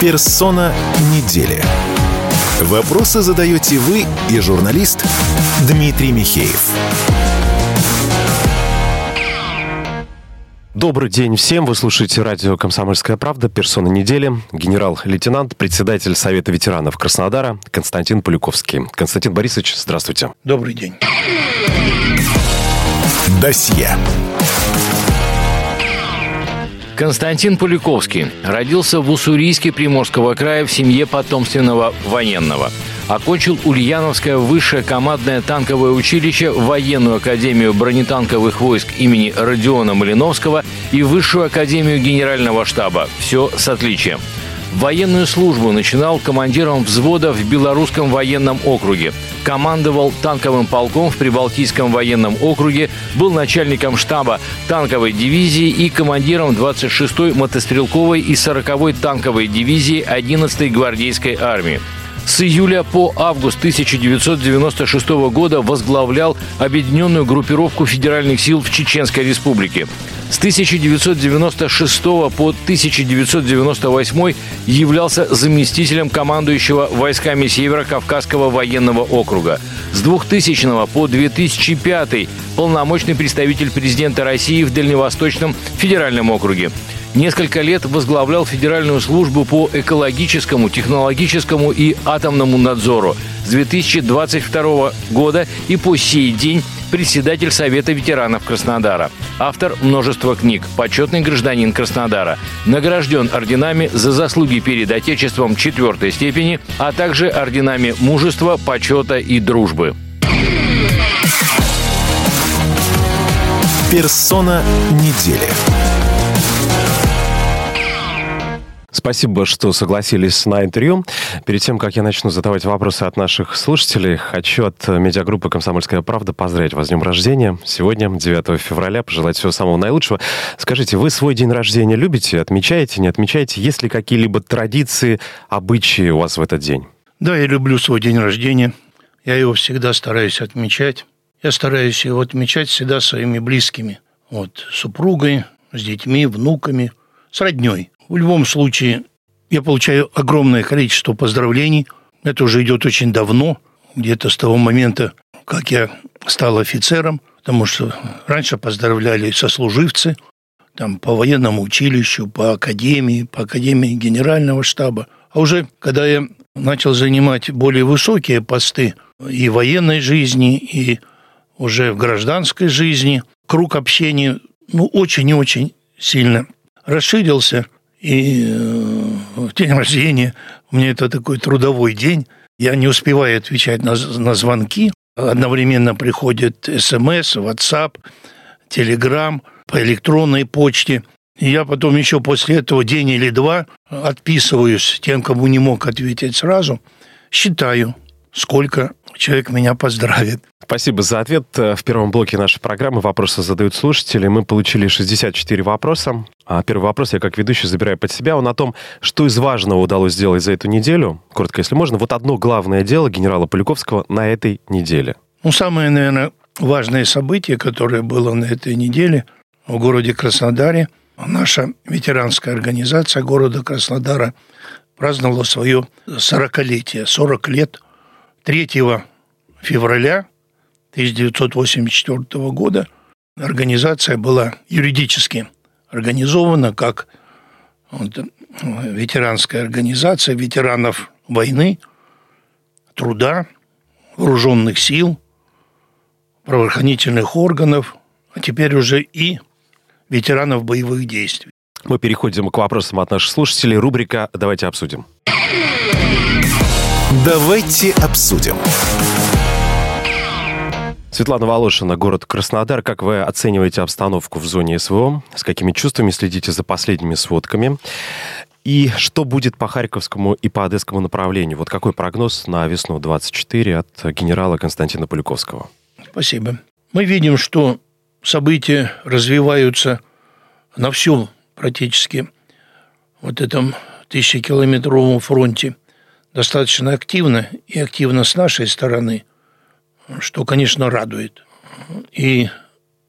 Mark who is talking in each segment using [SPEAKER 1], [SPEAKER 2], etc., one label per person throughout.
[SPEAKER 1] Персона недели. Вопросы задаете вы и журналист Дмитрий Михеев.
[SPEAKER 2] Добрый день всем. Вы слушаете радио «Комсомольская правда». Персона недели. Генерал-лейтенант, председатель Совета ветеранов Краснодара Константин Полюковский. Константин Борисович, здравствуйте.
[SPEAKER 3] Добрый день.
[SPEAKER 1] Досье.
[SPEAKER 4] Константин Полюковский родился в Уссурийске Приморского края в семье потомственного военного. Окончил Ульяновское высшее командное танковое училище, военную академию бронетанковых войск имени Родиона Малиновского и высшую академию генерального штаба. Все с отличием. Военную службу начинал командиром взвода в Белорусском военном округе. Командовал танковым полком в Прибалтийском военном округе, был начальником штаба танковой дивизии и командиром 26-й мотострелковой и 40-й танковой дивизии 11-й гвардейской армии. С июля по август 1996 года возглавлял объединенную группировку федеральных сил в Чеченской Республике. С 1996 по 1998 являлся заместителем командующего войсками Северо-Кавказского военного округа. С 2000 по 2005 полномочный представитель президента России в Дальневосточном федеральном округе. Несколько лет возглавлял Федеральную службу по экологическому, технологическому и атомному надзору. С 2022 года и по сей день председатель Совета ветеранов Краснодара. Автор множества книг, почетный гражданин Краснодара. Награжден орденами за заслуги перед Отечеством четвертой степени, а также орденами мужества, почета и дружбы.
[SPEAKER 1] Персона недели.
[SPEAKER 2] Спасибо, что согласились на интервью. Перед тем, как я начну задавать вопросы от наших слушателей, хочу от медиагруппы «Комсомольская правда» поздравить вас с днем рождения. Сегодня, 9 февраля, пожелать всего самого наилучшего. Скажите, вы свой день рождения любите? Отмечаете, не отмечаете? Есть ли какие-либо традиции, обычаи у вас в этот день?
[SPEAKER 3] Да, я люблю свой день рождения. Я его всегда стараюсь отмечать. Я стараюсь его отмечать всегда своими близкими. Вот, супругой, с детьми, внуками, с родней. В любом случае, я получаю огромное количество поздравлений. Это уже идет очень давно, где-то с того момента, как я стал офицером, потому что раньше поздравляли сослуживцы, там, по военному училищу, по академии, по академии генерального штаба. А уже когда я начал занимать более высокие посты и в военной жизни, и уже в гражданской жизни, круг общения ну, очень и очень сильно расширился – и в э, день рождения у меня это такой трудовой день. Я не успеваю отвечать на, на звонки. Одновременно приходит смс, WhatsApp, Telegram по электронной почте. И я потом еще после этого день или два отписываюсь тем, кому не мог ответить сразу. Считаю, сколько человек меня поздравит.
[SPEAKER 2] Спасибо за ответ. В первом блоке нашей программы вопросы задают слушатели. Мы получили 64 вопроса. А первый вопрос я как ведущий забираю под себя. Он о том, что из важного удалось сделать за эту неделю. Коротко, если можно. Вот одно главное дело генерала Поляковского на этой неделе.
[SPEAKER 3] Ну, самое, наверное, важное событие, которое было на этой неделе в городе Краснодаре, наша ветеранская организация города Краснодара праздновала свое 40-летие, 40 лет 3 февраля 1984 года организация была юридически организована как вот, ветеранская организация ветеранов войны, труда, вооруженных сил, правоохранительных органов, а теперь уже и ветеранов боевых действий.
[SPEAKER 2] Мы переходим к вопросам от наших слушателей. Рубрика «Давайте обсудим».
[SPEAKER 1] Давайте обсудим.
[SPEAKER 2] Светлана Волошина, город Краснодар. Как вы оцениваете обстановку в зоне СВО? С какими чувствами следите за последними сводками? И что будет по Харьковскому и по Одесскому направлению? Вот какой прогноз на весну 24 от генерала Константина Полюковского?
[SPEAKER 3] Спасибо. Мы видим, что события развиваются на всем практически вот этом тысячекилометровом фронте – достаточно активно и активно с нашей стороны, что, конечно, радует. И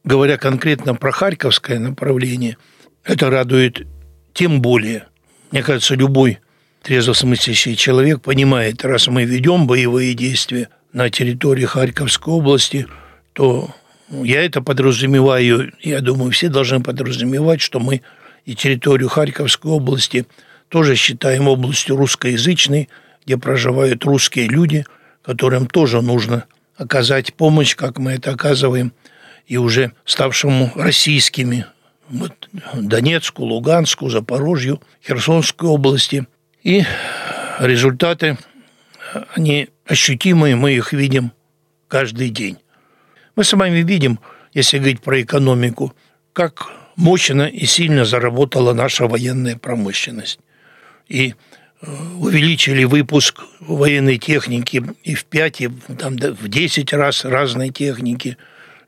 [SPEAKER 3] говоря конкретно про Харьковское направление, это радует тем более. Мне кажется, любой трезвосмыслящий человек понимает, раз мы ведем боевые действия на территории Харьковской области, то я это подразумеваю, я думаю, все должны подразумевать, что мы и территорию Харьковской области тоже считаем областью русскоязычной, где проживают русские люди, которым тоже нужно оказать помощь, как мы это оказываем, и уже ставшему российскими вот, Донецку, Луганску, Запорожью, Херсонской области. И результаты, они ощутимые, мы их видим каждый день. Мы с вами видим, если говорить про экономику, как мощно и сильно заработала наша военная промышленность. И увеличили выпуск военной техники и в 5, и там, в 10 раз разной техники.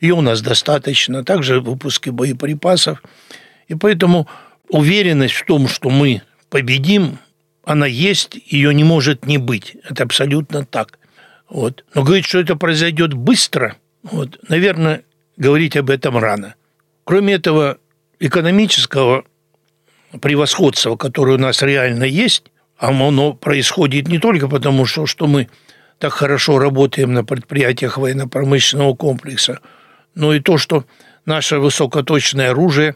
[SPEAKER 3] Ее у нас достаточно. Также выпуски боеприпасов. И поэтому уверенность в том, что мы победим, она есть, ее не может не быть. Это абсолютно так. Вот. Но говорить, что это произойдет быстро, вот, наверное, говорить об этом рано. Кроме этого экономического превосходства, которое у нас реально есть, оно происходит не только потому, что, что мы так хорошо работаем на предприятиях военно-промышленного комплекса, но и то, что наше высокоточное оружие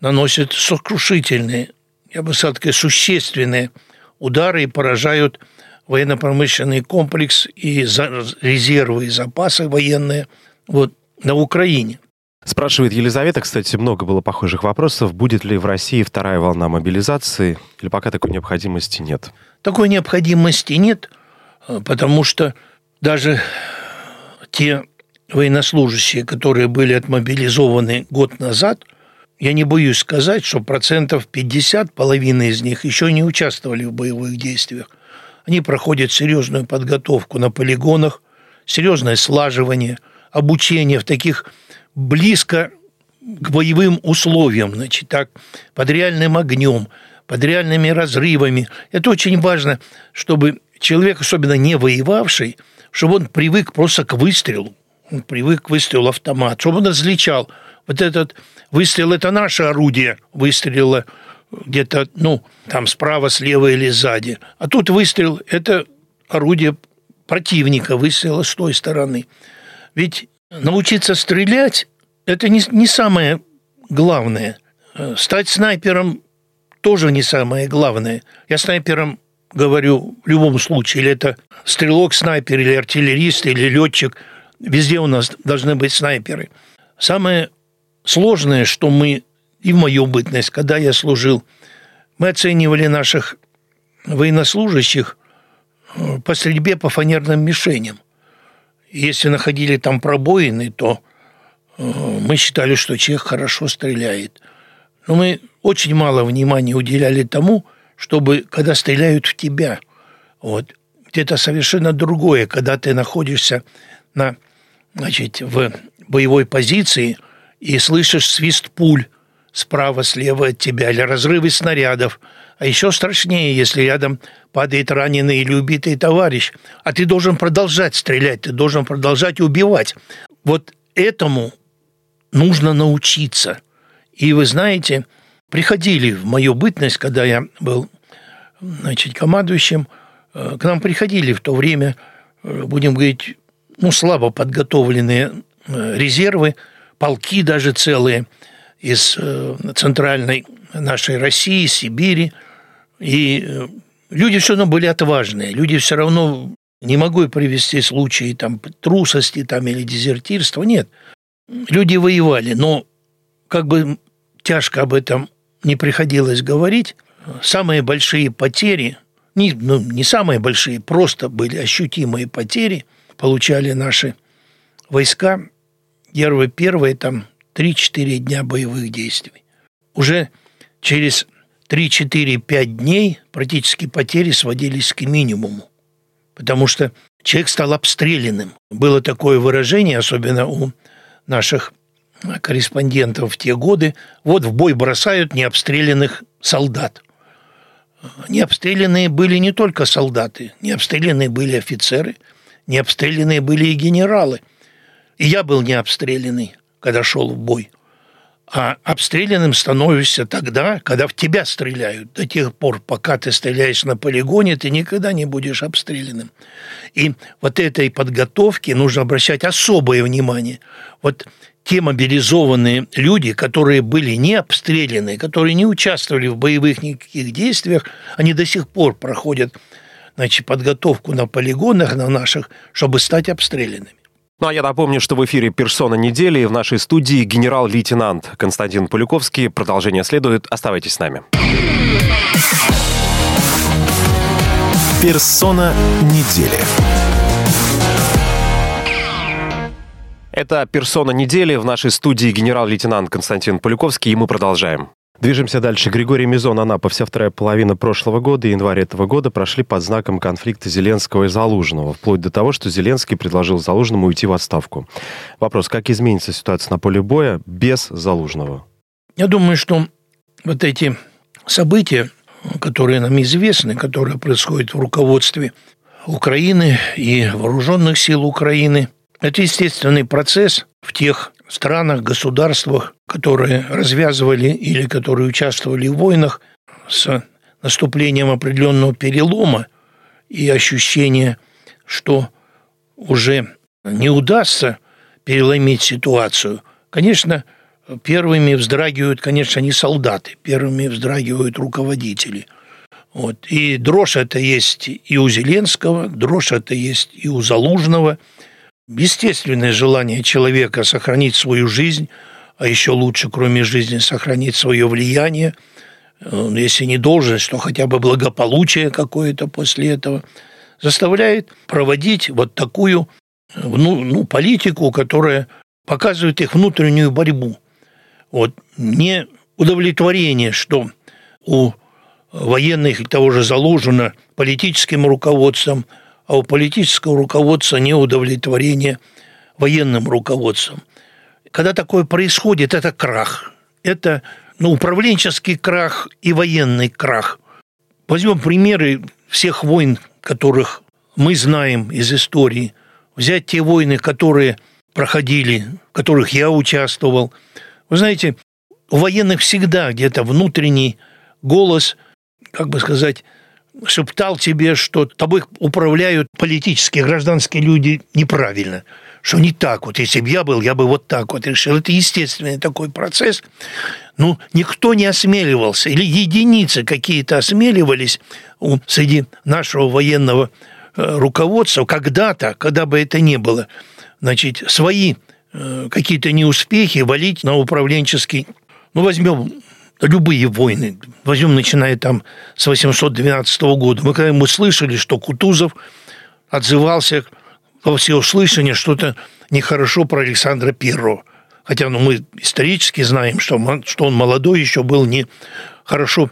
[SPEAKER 3] наносит сокрушительные, я бы сказал, существенные удары и поражают военно-промышленный комплекс и резервы и запасы военные вот, на Украине.
[SPEAKER 2] Спрашивает Елизавета, кстати, много было похожих вопросов. Будет ли в России вторая волна мобилизации или пока такой необходимости нет?
[SPEAKER 3] Такой необходимости нет, э, потому что даже те военнослужащие, которые были отмобилизованы год назад, я не боюсь сказать, что процентов 50, половина из них еще не участвовали в боевых действиях. Они проходят серьезную подготовку на полигонах, серьезное слаживание, обучение в таких близко к боевым условиям, значит, так, под реальным огнем, под реальными разрывами. Это очень важно, чтобы человек, особенно не воевавший, чтобы он привык просто к выстрелу. Он привык к выстрелу автомат, чтобы он различал. Вот этот выстрел – это наше орудие выстрела где-то, ну, там справа, слева или сзади. А тут выстрел – это орудие противника, выстрела с той стороны. Ведь научиться стрелять – это не, не самое главное. Э, стать снайпером тоже не самое главное. Я снайпером говорю в любом случае, или это стрелок, снайпер, или артиллерист, или летчик. Везде у нас должны быть снайперы. Самое сложное, что мы, и в мою бытность, когда я служил, мы оценивали наших военнослужащих э, по стрельбе по фанерным мишеням. Если находили там пробоины, то э, мы считали, что человек хорошо стреляет. Но мы очень мало внимания уделяли тому, чтобы, когда стреляют в тебя, вот, это совершенно другое, когда ты находишься на, значит, в боевой позиции и слышишь свист пуль справа, слева от тебя, или разрывы снарядов. А еще страшнее, если рядом падает раненый или убитый товарищ, а ты должен продолжать стрелять, ты должен продолжать убивать. Вот этому нужно научиться. И вы знаете, приходили в мою бытность, когда я был значит, командующим, э, к нам приходили в то время, э, будем говорить, ну, слабо подготовленные э, резервы, полки даже целые из центральной нашей России, Сибири. И люди все равно были отважные. Люди все равно не могу привести случаи там, трусости там, или дезертирства. Нет. Люди воевали, но как бы тяжко об этом не приходилось говорить, самые большие потери, не, ну, не самые большие, просто были ощутимые потери, получали наши войска первые, первые там 3-4 дня боевых действий. Уже через 3-4-5 дней практически потери сводились к минимуму, потому что человек стал обстрелянным. Было такое выражение, особенно у наших корреспондентов в те годы, вот в бой бросают необстрелянных солдат. Необстрелянные были не только солдаты, необстрелянные были офицеры, необстрелянные были и генералы. И я был необстрелянный, когда шел в бой. А обстрелянным становишься тогда, когда в тебя стреляют. До тех пор, пока ты стреляешь на полигоне, ты никогда не будешь обстрелянным. И вот этой подготовке нужно обращать особое внимание. Вот те мобилизованные люди, которые были не обстреляны, которые не участвовали в боевых никаких действиях, они до сих пор проходят значит, подготовку на полигонах на наших, чтобы стать обстрелянными.
[SPEAKER 2] Ну а я напомню, что в эфире «Персона недели» в нашей студии генерал-лейтенант Константин Полюковский. Продолжение следует. Оставайтесь с нами.
[SPEAKER 1] «Персона недели».
[SPEAKER 2] Это «Персона недели» в нашей студии генерал-лейтенант Константин Полюковский, и мы продолжаем. Движемся дальше. Григорий Мизон, Анапа. Вся вторая половина прошлого года и январь этого года прошли под знаком конфликта Зеленского и Залужного, вплоть до того, что Зеленский предложил Залужному уйти в отставку. Вопрос, как изменится ситуация на поле боя без Залужного?
[SPEAKER 3] Я думаю, что вот эти события, которые нам известны, которые происходят в руководстве Украины и вооруженных сил Украины, это естественный процесс в тех странах, государствах, которые развязывали или которые участвовали в войнах с наступлением определенного перелома и ощущение, что уже не удастся переломить ситуацию. Конечно, первыми вздрагивают, конечно, не солдаты, первыми вздрагивают руководители. Вот. И дрожь это есть и у Зеленского, дрожь это есть и у Залужного – естественное желание человека сохранить свою жизнь, а еще лучше, кроме жизни, сохранить свое влияние, э, если не должность, то хотя бы благополучие какое-то после этого, заставляет проводить вот такую ну, ну, политику, которая показывает их внутреннюю борьбу. Вот не удовлетворение, что у военных того же заложено политическим руководством – а у политического руководства неудовлетворение военным руководством. Когда такое происходит, это крах. Это ну, управленческий крах и военный крах. Возьмем примеры всех войн, которых мы знаем из истории. Взять те войны, которые проходили, в которых я участвовал. Вы знаете, у военных всегда где-то внутренний голос, как бы сказать, шептал тебе, что тобой управляют политические, гражданские люди неправильно, что не так вот. Если бы я был, я бы вот так вот решил. Это естественный такой процесс. Ну, никто не осмеливался, или единицы какие-то осмеливались среди нашего военного э, руководства когда-то, когда бы это ни было, значит, свои э, какие-то неуспехи валить на управленческий ну, возьмем любые войны, возьмем, начиная там с 812 года, мы когда мы слышали, что Кутузов отзывался во всеуслышание что-то нехорошо про Александра Первого. Хотя ну, мы исторически знаем, что, он, что он молодой еще был не хорошо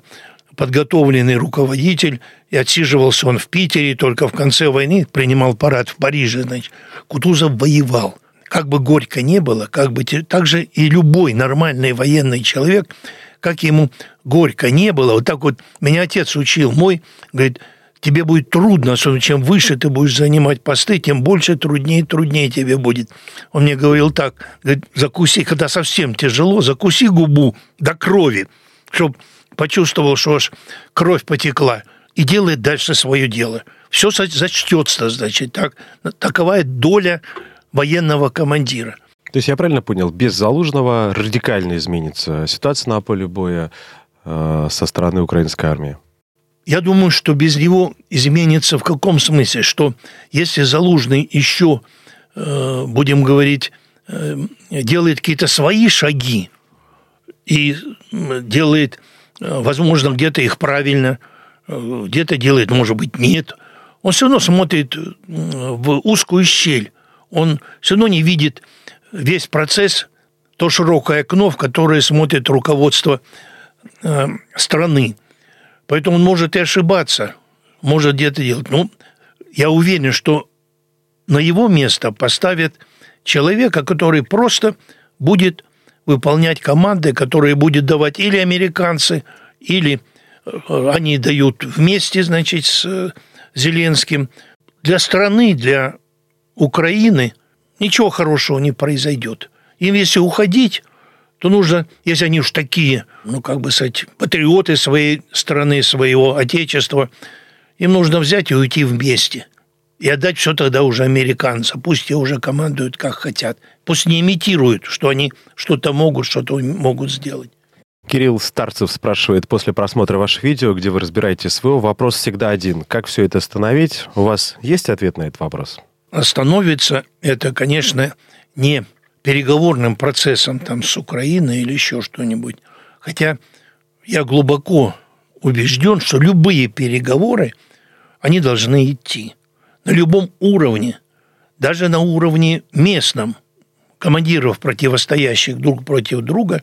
[SPEAKER 3] подготовленный руководитель, и отсиживался он в Питере, только в конце войны принимал парад в Париже. Значит, Кутузов воевал. Как бы горько не было, как бы так же и любой нормальный военный человек – как ему горько не было. Вот так вот меня отец учил мой, говорит, тебе будет трудно, особенно чем выше ты будешь занимать посты, тем больше труднее и труднее тебе будет. Он мне говорил так, говорит, закуси, когда совсем тяжело, закуси губу до крови, чтобы почувствовал, что аж кровь потекла, и делает дальше свое дело. Все зачтется, значит, так. Такова доля военного командира –
[SPEAKER 2] то есть я правильно понял, без Залужного радикально изменится ситуация на поле боя э, со стороны украинской армии?
[SPEAKER 3] Я думаю, что без него изменится в каком смысле, что если Залужный еще, э, будем говорить, э, делает какие-то свои шаги и делает, возможно, где-то их правильно, где-то делает, может быть, нет, он все равно смотрит в узкую щель, он все равно не видит весь процесс то широкое окно, в которое смотрит руководство э, страны. Поэтому он может и ошибаться, может где-то делать. Но я уверен, что на его место поставят человека, который просто будет выполнять команды, которые будет давать или американцы, или э, они дают вместе, значит, с Зеленским. Для страны, для Украины – ничего хорошего не произойдет. Им если уходить, то нужно, если они уж такие, ну, как бы сказать, патриоты своей страны, своего отечества, им нужно взять и уйти вместе. И отдать все тогда уже американцам. Пусть те уже командуют, как хотят. Пусть не имитируют, что они что-то могут, что-то могут сделать.
[SPEAKER 2] Кирилл Старцев спрашивает после просмотра ваших видео, где вы разбираете СВО, вопрос всегда один. Как все это остановить? У вас есть ответ на этот вопрос?
[SPEAKER 3] Остановится это, конечно, не переговорным процессом там с Украиной или еще что-нибудь. Хотя я глубоко убежден, что любые переговоры, они должны идти на любом уровне, даже на уровне местном, командиров, противостоящих друг против друга,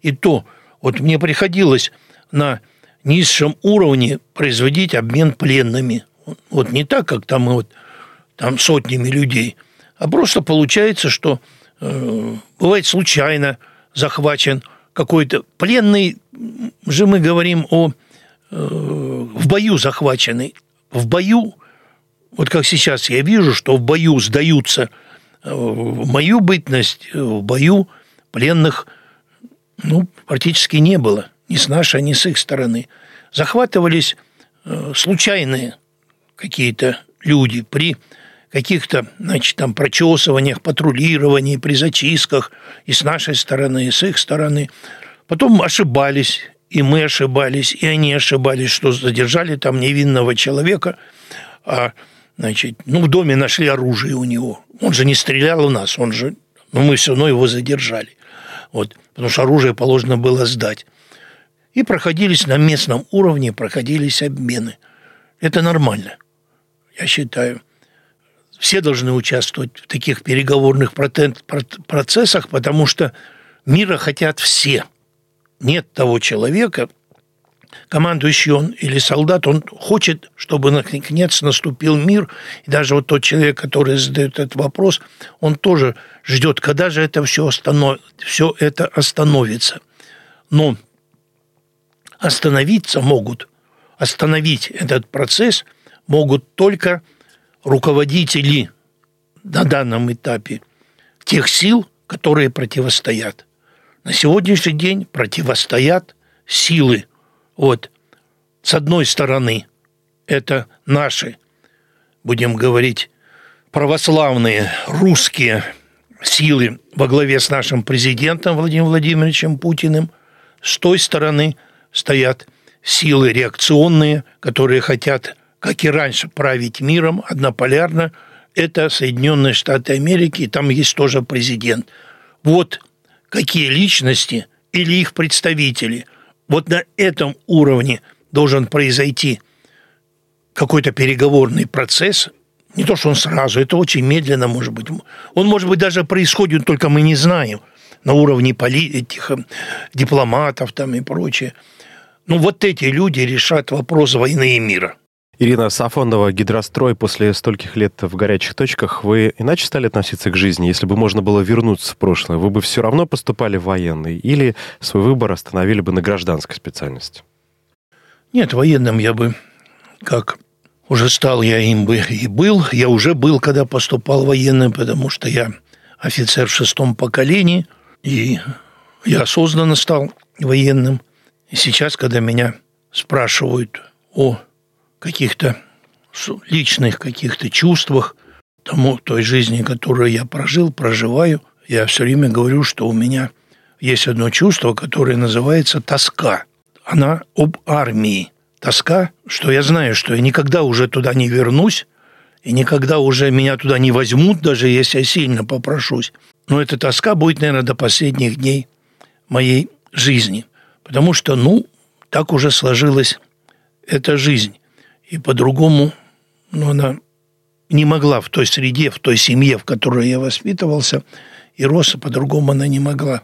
[SPEAKER 3] и то – вот мне приходилось на низшем уровне производить обмен пленными. Вот не так, как там вот там сотнями людей, а просто получается, что э, бывает случайно захвачен какой-то пленный, же мы говорим о э, в бою захваченный. В бою, вот как сейчас я вижу, что в бою сдаются э, в мою бытность, в бою пленных – ну, практически не было. Ни с нашей, ни с их стороны. Захватывались э, случайные какие-то люди при каких-то, значит, там прочесываниях, патрулировании, при зачистках и с нашей стороны, и с их стороны. Потом ошибались, и мы ошибались, и они ошибались, что задержали там невинного человека, а, значит, ну, в доме нашли оружие у него. Он же не стрелял у нас, он же, ну, мы все равно его задержали. Вот потому что оружие положено было сдать. И проходились на местном уровне, проходились обмены. Это нормально, я считаю. Все должны участвовать в таких переговорных процессах, потому что мира хотят все. Нет того человека, командующий он или солдат, он хочет, чтобы наконец наступил мир. И даже вот тот человек, который задает этот вопрос, он тоже ждет, когда же это все, останов... все это остановится. Но остановиться могут, остановить этот процесс могут только руководители на данном этапе тех сил, которые противостоят. На сегодняшний день противостоят силы – вот, с одной стороны, это наши, будем говорить, православные русские силы во главе с нашим президентом Владимиром Владимировичем Путиным. С той стороны стоят силы реакционные, которые хотят, как и раньше, править миром однополярно. Это Соединенные Штаты Америки, и там есть тоже президент. Вот какие личности или их представители – вот на этом уровне должен произойти какой-то переговорный процесс. Не то, что он сразу, это очень медленно может быть. Он, может быть, даже происходит, только мы не знаем на уровне поли этих э, дипломатов там и прочее. Ну, вот эти люди решат вопрос войны и мира.
[SPEAKER 2] Ирина Сафонова, гидрострой, после стольких лет в горячих точках, вы иначе стали относиться к жизни? Если бы можно было вернуться в прошлое, вы бы все равно поступали в военный или свой выбор остановили бы на гражданской специальности?
[SPEAKER 3] Нет, военным я бы, как уже стал я им бы и был. Я уже был, когда поступал военным, потому что я офицер в шестом поколении, и я осознанно стал военным. И сейчас, когда меня спрашивают о каких-то личных каких-то чувствах, тому, той жизни, которую я прожил, проживаю, я все время говорю, что у меня есть одно чувство, которое называется тоска. Она об армии. Тоска, что я знаю, что я никогда уже туда не вернусь, и никогда уже меня туда не возьмут, даже если я сильно попрошусь. Но эта тоска будет, наверное, до последних дней моей жизни. Потому что, ну, так уже сложилась эта жизнь и по-другому, ну, она не могла в той среде, в той семье, в которой я воспитывался, и рос, по-другому она не могла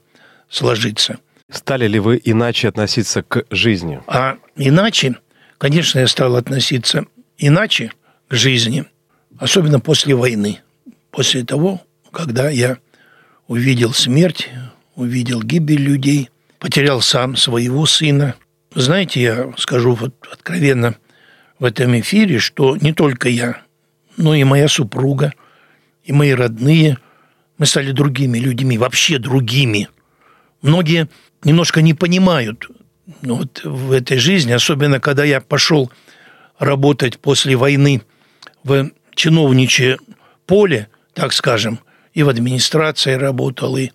[SPEAKER 3] сложиться.
[SPEAKER 2] Стали ли вы иначе относиться к жизни?
[SPEAKER 3] А иначе, конечно, я стал относиться иначе к жизни, особенно после войны, после того, когда я увидел смерть, увидел гибель людей, потерял сам своего сына. Знаете, я скажу вот откровенно – в этом эфире, что не только я, но и моя супруга, и мои родные, мы стали другими людьми, вообще другими. многие немножко не понимают ну, вот в этой жизни, особенно когда я пошел работать после войны в чиновничье поле, так скажем, и в администрации работал, и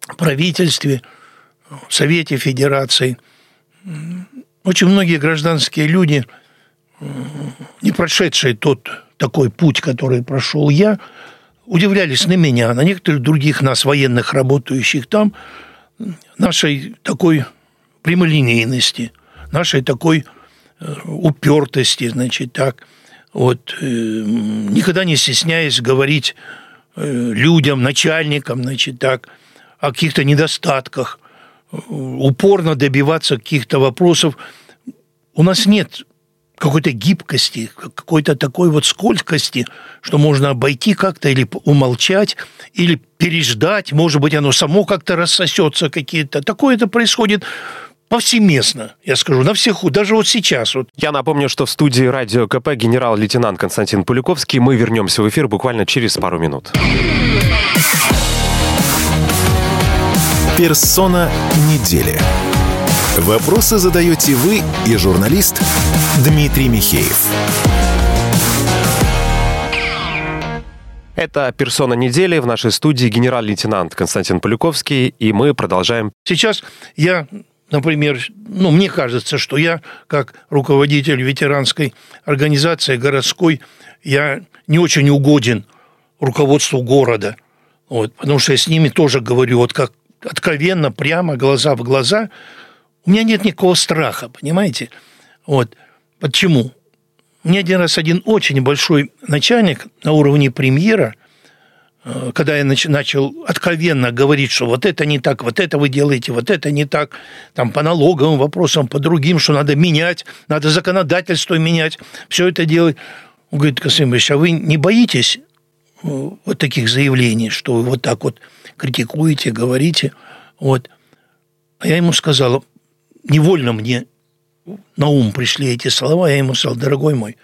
[SPEAKER 3] в правительстве, в Совете Федерации. Очень многие гражданские люди, не прошедшие тот такой путь, который прошел я, удивлялись на меня, на некоторых других нас, военных, работающих там, нашей такой прямолинейности, нашей такой э, упертости, значит, так, вот, э, никогда не стесняясь говорить э, людям, начальникам, значит, так, о каких-то недостатках, упорно добиваться каких-то вопросов. У нас нет какой-то гибкости, какой-то такой вот скользкости, что можно обойти как-то или умолчать, или переждать, может быть, оно само как-то рассосется какие-то. Такое это происходит повсеместно, я скажу, на всех, даже вот сейчас. Вот.
[SPEAKER 2] Я напомню, что в студии радио КП генерал-лейтенант Константин Пуликовский. Мы вернемся в эфир буквально через пару минут.
[SPEAKER 1] Персона недели. Вопросы задаете вы и журналист Дмитрий Михеев.
[SPEAKER 2] Это «Персона недели» в нашей студии генерал-лейтенант Константин Полюковский, и мы продолжаем.
[SPEAKER 3] Сейчас я, например, ну, мне кажется, что я, как руководитель ветеранской организации городской, я не очень угоден руководству города, вот, потому что я с ними тоже говорю, вот как откровенно, прямо, глаза в глаза – у меня нет никакого страха, понимаете? Вот. Почему? Мне один раз один очень большой начальник на уровне премьера, э, когда я начал откровенно говорить, что вот это не так, вот это вы делаете, вот это не так, там по налоговым вопросам, по другим, что надо менять, надо законодательство менять, все это делать. Он говорит, Касым а вы не боитесь э, вот таких заявлений, что вы вот так вот критикуете, говорите? Вот. А я ему сказал, невольно мне на ум пришли эти слова, я ему сказал, дорогой мой,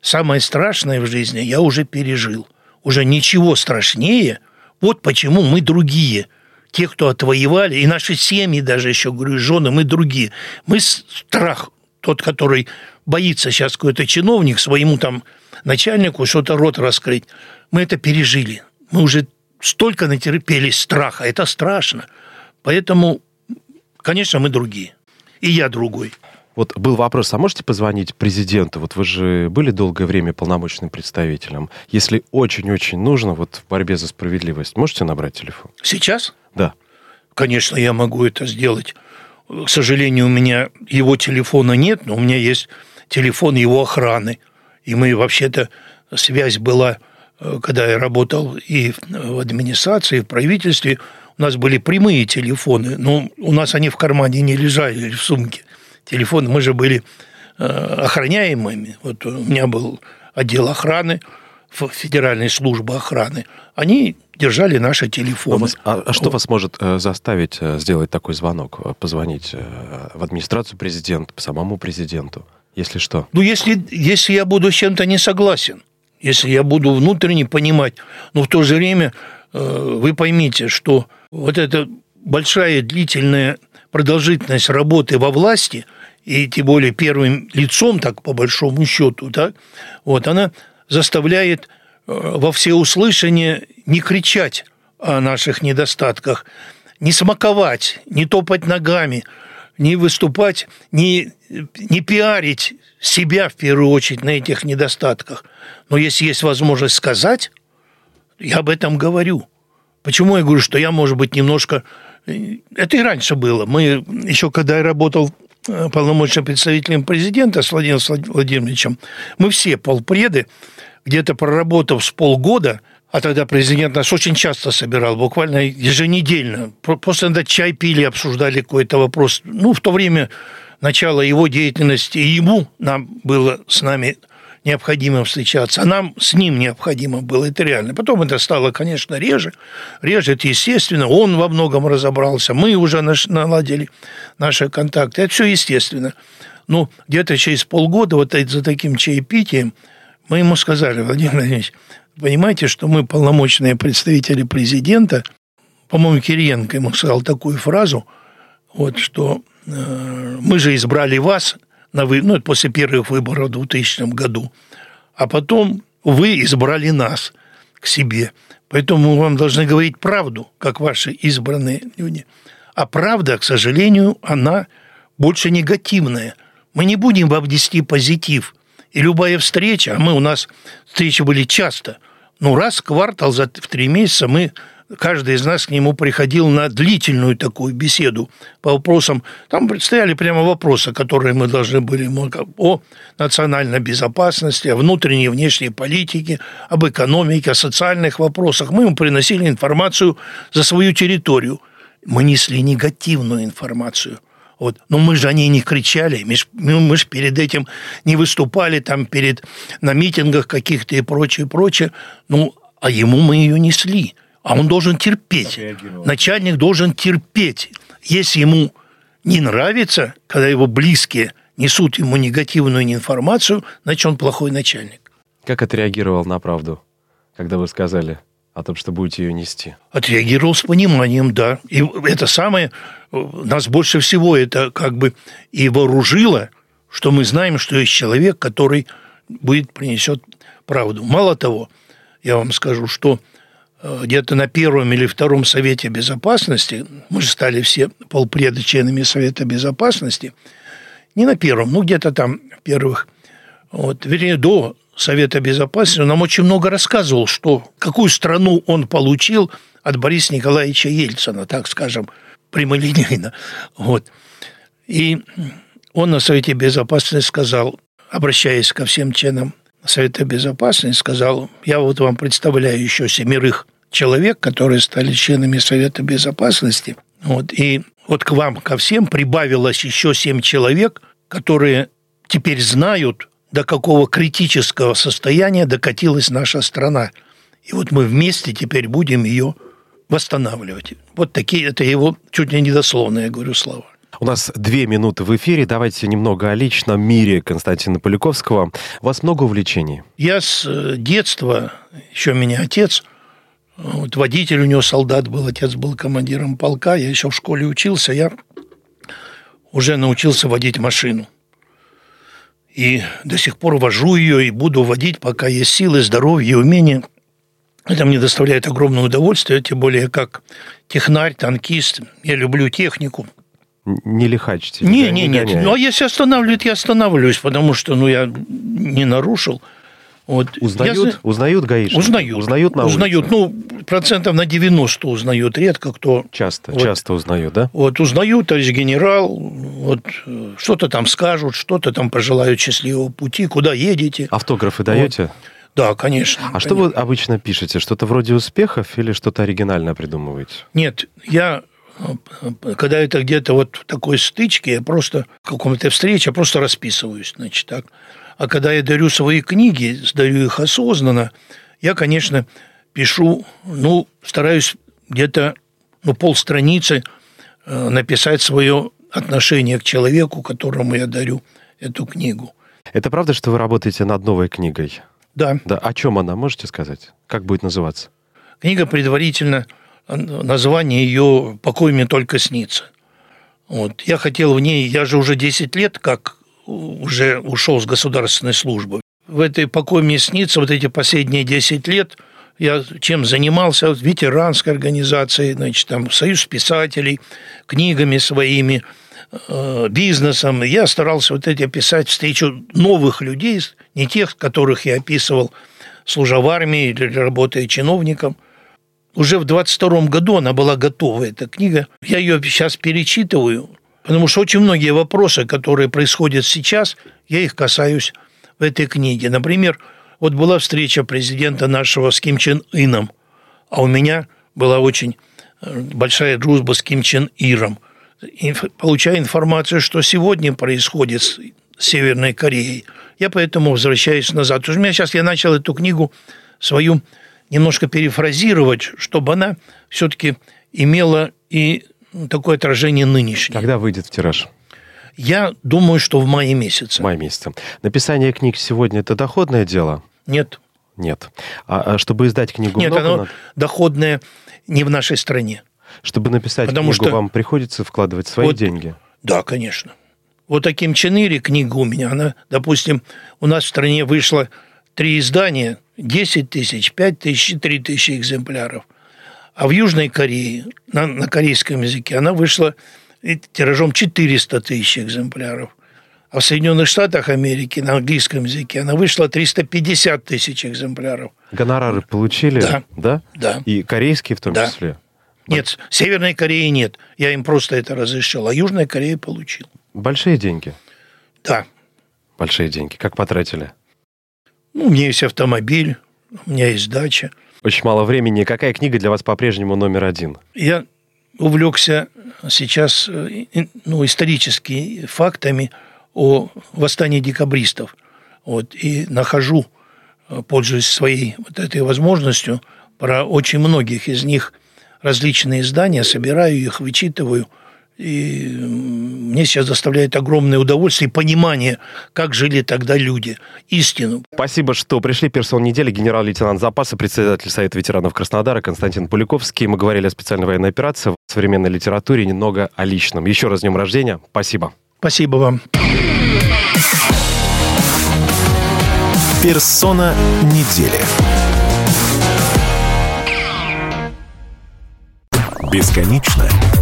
[SPEAKER 3] самое страшное в жизни я уже пережил. Уже ничего страшнее. Вот почему мы другие. Те, кто отвоевали, и наши семьи даже еще, говорю, жены, мы другие. Мы страх, тот, который боится сейчас какой-то чиновник своему там начальнику что-то рот раскрыть. Мы это пережили. Мы уже столько натерпелись страха. Это страшно. Поэтому, конечно, мы другие и я другой.
[SPEAKER 2] Вот был вопрос, а можете позвонить президенту? Вот вы же были долгое время полномочным представителем. Если очень-очень нужно, вот в борьбе за справедливость, можете набрать телефон?
[SPEAKER 3] Сейчас?
[SPEAKER 2] Да.
[SPEAKER 3] Конечно, я могу это сделать. К сожалению, у меня его телефона нет, но у меня есть телефон его охраны. И мы вообще-то, связь была, э, когда я работал и в администрации, и в правительстве – у нас были прямые телефоны, но у нас они в кармане не лежали в сумке. Телефоны, мы же были э, охраняемыми. Вот у меня был отдел охраны, федеральной службы охраны. Они держали наши телефоны.
[SPEAKER 2] Вас, а, а что вас может э, заставить э, сделать такой звонок, позвонить в администрацию президента, самому президенту, если что?
[SPEAKER 3] Ну, если, если я буду с чем-то не согласен, если я буду внутренне понимать, но в то же время вы поймите, что вот эта большая длительная продолжительность работы во власти, и тем более первым лицом, так по большому счету, да, вот она заставляет э, во всеуслышание не кричать о наших недостатках, не смаковать, не топать ногами, не выступать, не, не пиарить себя в первую очередь на этих недостатках. Но если есть возможность сказать, я об этом говорю – Почему я говорю, что я, может быть, немножко... Это и раньше было. Мы еще, когда я работал э, полномочным представителем президента с Владимиром Владимировичем, мы все полпреды, где-то проработав с полгода, а тогда президент нас очень часто собирал, буквально еженедельно. Просто иногда чай пили, обсуждали какой-то вопрос. Ну, в то время начало его деятельности, и ему нам было с нами необходимо встречаться, а нам с ним необходимо было, это реально. Потом это стало, конечно, реже. Реже, это естественно. Он во многом разобрался, мы уже наладили наши контакты. Это все естественно. Ну, где-то через полгода вот за таким чаепитием мы ему сказали, Владимир Владимирович, понимаете, что мы полномочные представители президента, по-моему, Кириенко ему сказал такую фразу, вот, что э, мы же избрали вас на вы, ну, после первых выборов в 2000 году, а потом вы избрали нас к себе. Поэтому мы вам должны говорить правду, как ваши избранные люди. А правда, к сожалению, она больше негативная. Мы не будем вам нести позитив. И любая встреча, а мы у нас встречи были часто, ну, раз в квартал, за, в три месяца мы каждый из нас к нему приходил на длительную такую беседу по вопросам. Там стояли прямо вопросы, которые мы должны были о национальной безопасности, о внутренней и внешней политике, об экономике, о социальных вопросах. Мы ему приносили информацию за свою территорию. Мы несли негативную информацию. Вот. Но мы же о ней не кричали, мы же, мы же перед этим не выступали там перед, на митингах каких-то и прочее, прочее. Ну, а ему мы ее несли а он должен терпеть. Начальник должен терпеть. Если ему не нравится, когда его близкие несут ему негативную информацию, значит, он плохой начальник.
[SPEAKER 2] Как отреагировал на правду, когда вы сказали о том, что будете ее нести?
[SPEAKER 3] Отреагировал с пониманием, да. И это самое, нас больше всего это как бы и вооружило, что мы знаем, что есть человек, который будет, принесет правду. Мало того, я вам скажу, что Э, где-то на первом или втором Совете Безопасности, мы же стали все полпреда членами Совета Безопасности, не на первом, ну где-то там первых, вот, вернее, до Совета Безопасности, он нам очень много рассказывал, что какую страну он получил от Бориса Николаевича Ельцина, так скажем, прямолинейно. Вот. И он на Совете Безопасности сказал, обращаясь ко всем членам Совета Безопасности, сказал, я вот вам представляю еще семерых человек, которые стали членами Совета Безопасности. Вот, и вот к вам, ко всем прибавилось еще семь человек, которые теперь знают, до какого критического состояния докатилась наша страна. И вот мы вместе теперь будем ее восстанавливать. Вот такие, это его чуть ли не дословные, я говорю, слова.
[SPEAKER 2] У нас две минуты в эфире. Давайте немного о личном мире Константина Поляковского. У вас много увлечений?
[SPEAKER 3] Я с э, детства, еще меня отец – вот водитель у него солдат был, отец был командиром полка, я еще в школе учился, я уже научился водить машину. И до сих пор вожу ее и буду водить, пока есть силы, здоровье и умение. Это мне доставляет огромное удовольствие, тем более как технарь, танкист. Я люблю технику.
[SPEAKER 2] Не лихачите?
[SPEAKER 3] Не, не, не, нет. Ну, а если останавливают, я останавливаюсь, потому что ну, я не нарушил.
[SPEAKER 2] Вот. Узнают, я, узнают гаишники?
[SPEAKER 3] Узнают.
[SPEAKER 2] Узнают на
[SPEAKER 3] Узнают. Ну, процентов на 90 узнают. Редко кто...
[SPEAKER 2] Часто, вот, часто узнают, да?
[SPEAKER 3] Вот, узнают, товарищ генерал, вот, что-то там скажут, что-то там пожелают счастливого пути, куда едете.
[SPEAKER 2] Автографы даете? Вот.
[SPEAKER 3] Да, конечно.
[SPEAKER 2] А
[SPEAKER 3] конечно.
[SPEAKER 2] что вы обычно пишете? Что-то вроде успехов или что-то оригинальное придумываете?
[SPEAKER 3] Нет, я когда это где-то вот в такой стычке, я просто в каком-то встрече, я просто расписываюсь, значит, так. А когда я дарю свои книги, дарю их осознанно, я, конечно, пишу, ну, стараюсь где-то ну, полстраницы э, написать свое отношение к человеку, которому я дарю эту книгу.
[SPEAKER 2] Это правда, что вы работаете над новой книгой?
[SPEAKER 3] Да.
[SPEAKER 2] Да. О чем она, можете сказать? Как будет называться?
[SPEAKER 3] Книга предварительно, э, название ее «Покой мне только снится». Вот. Я хотел в ней, я же уже 10 лет как уже ушел с государственной службы. В этой покой мне снится вот эти последние 10 лет я чем занимался, в ветеранской организации, значит, там, союз писателей, книгами своими, э, бизнесом. Я старался вот эти описать встречу новых людей, не тех, которых я описывал, служа в армии или работая чиновником. Уже в 22 году она была готова, эта книга. Я ее сейчас перечитываю, Потому что очень многие вопросы, которые происходят сейчас, я их касаюсь в этой книге. Например, вот была встреча президента нашего с Ким Чен Ином, а у меня была очень э, большая дружба с Ким Чен Иром. И получая информацию, что сегодня происходит с Северной Кореей, я поэтому возвращаюсь назад. Потому что у меня сейчас я начал эту книгу свою немножко перефразировать, чтобы она все-таки имела и такое отражение нынешнее.
[SPEAKER 2] Когда выйдет в тираж?
[SPEAKER 3] Я думаю, что в мае месяце.
[SPEAKER 2] В мае месяце. Написание книг сегодня – это доходное дело?
[SPEAKER 3] Нет.
[SPEAKER 2] Нет. А, а чтобы издать книгу
[SPEAKER 3] Нет,
[SPEAKER 2] много
[SPEAKER 3] оно
[SPEAKER 2] надо?
[SPEAKER 3] доходное не в нашей стране.
[SPEAKER 2] Чтобы написать
[SPEAKER 3] Потому
[SPEAKER 2] книгу,
[SPEAKER 3] что-
[SPEAKER 2] вам приходится вкладывать свои
[SPEAKER 3] Вот-
[SPEAKER 2] деньги.
[SPEAKER 3] Да, конечно. Вот таким Ченири книга у меня, она, допустим, у нас в стране вышло три издания, 10 тысяч, 5 тысяч и 3 тысячи экземпляров. А в Южной Корее, на, на корейском языке, она вышла тиражом 400 тысяч экземпляров. А в Соединенных Штатах Америки на английском языке она вышла 350 тысяч экземпляров.
[SPEAKER 2] Гонорары получили?
[SPEAKER 3] Да.
[SPEAKER 2] Да?
[SPEAKER 3] Да.
[SPEAKER 2] И корейские в том
[SPEAKER 3] Да.
[SPEAKER 2] числе?
[SPEAKER 3] Нет, Северной Кореи нет. Я им просто это разрешил. А Южная Корея получил.
[SPEAKER 2] Большие деньги?
[SPEAKER 3] Да.
[SPEAKER 2] Большие деньги. Как потратили?
[SPEAKER 3] Ну, у меня есть автомобиль, у меня есть дача.
[SPEAKER 2] Очень мало времени. Какая книга для вас по-прежнему номер один?
[SPEAKER 3] Я увлекся сейчас э, ну, историческими фактами о восстании декабристов. Вот, и нахожу, э, пользуясь своей вот этой возможностью, про очень многих из них различные издания, собираю их, вычитываю. И мне сейчас доставляет огромное удовольствие и понимание, как жили тогда люди. Истину.
[SPEAKER 2] Спасибо, что пришли. Персон недели, генерал-лейтенант запаса, председатель Совета ветеранов Краснодара Константин Пуликовский. Мы говорили о специальной военной операции, в современной литературе, немного о личном. Еще раз с днем рождения. Спасибо.
[SPEAKER 3] Спасибо вам.
[SPEAKER 1] Персона недели. Бесконечно